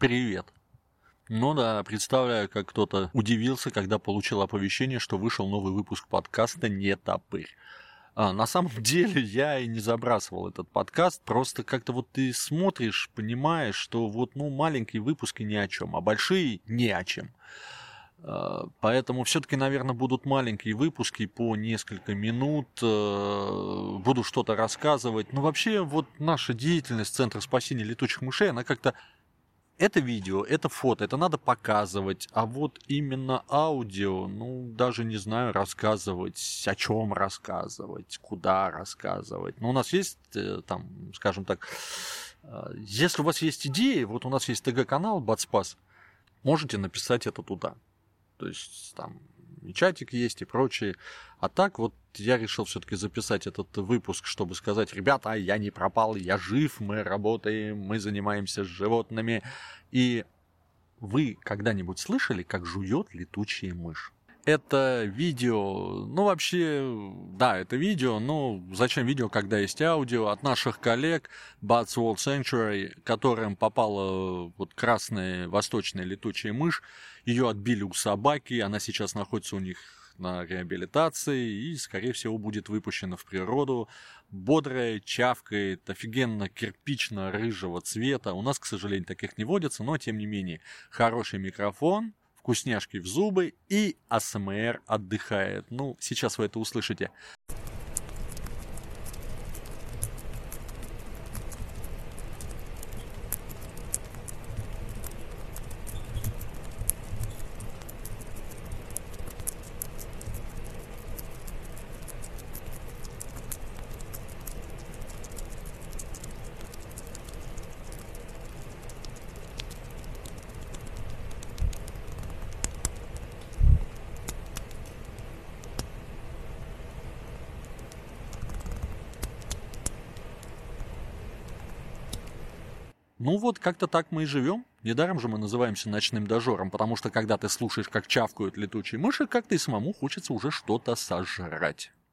Привет. Ну да, представляю, как кто-то удивился, когда получил оповещение, что вышел новый выпуск подкаста «Не топырь». А, на самом деле я и не забрасывал этот подкаст, просто как-то вот ты смотришь, понимаешь, что вот ну маленькие выпуски ни о чем, а большие ни о чем. А, поэтому все-таки, наверное, будут маленькие выпуски по несколько минут, э, буду что-то рассказывать. Но вообще вот наша деятельность Центра спасения летучих мышей, она как-то это видео, это фото, это надо показывать, а вот именно аудио, ну, даже не знаю, рассказывать, о чем рассказывать, куда рассказывать. Но у нас есть, э, там, скажем так, э, если у вас есть идеи, вот у нас есть ТГ-канал Батспас, можете написать это туда. То есть там и чатик есть и прочее. А так вот я решил все-таки записать этот выпуск, чтобы сказать, ребята, я не пропал, я жив, мы работаем, мы занимаемся животными. И вы когда-нибудь слышали, как жует летучая мышь? Это видео, ну вообще, да, это видео, но зачем видео, когда есть аудио от наших коллег Bats World Sanctuary, которым попала вот красная восточная летучая мышь, ее отбили у собаки, она сейчас находится у них на реабилитации и, скорее всего, будет выпущена в природу. Бодрая, чавкает, офигенно кирпично-рыжего цвета. У нас, к сожалению, таких не водится, но, тем не менее, хороший микрофон, вкусняшки в зубы и АСМР отдыхает. Ну, сейчас вы это услышите. Ну вот, как-то так мы и живем. Недаром же мы называемся ночным дожором, потому что когда ты слушаешь, как чавкают летучие мыши, как-то и самому хочется уже что-то сожрать.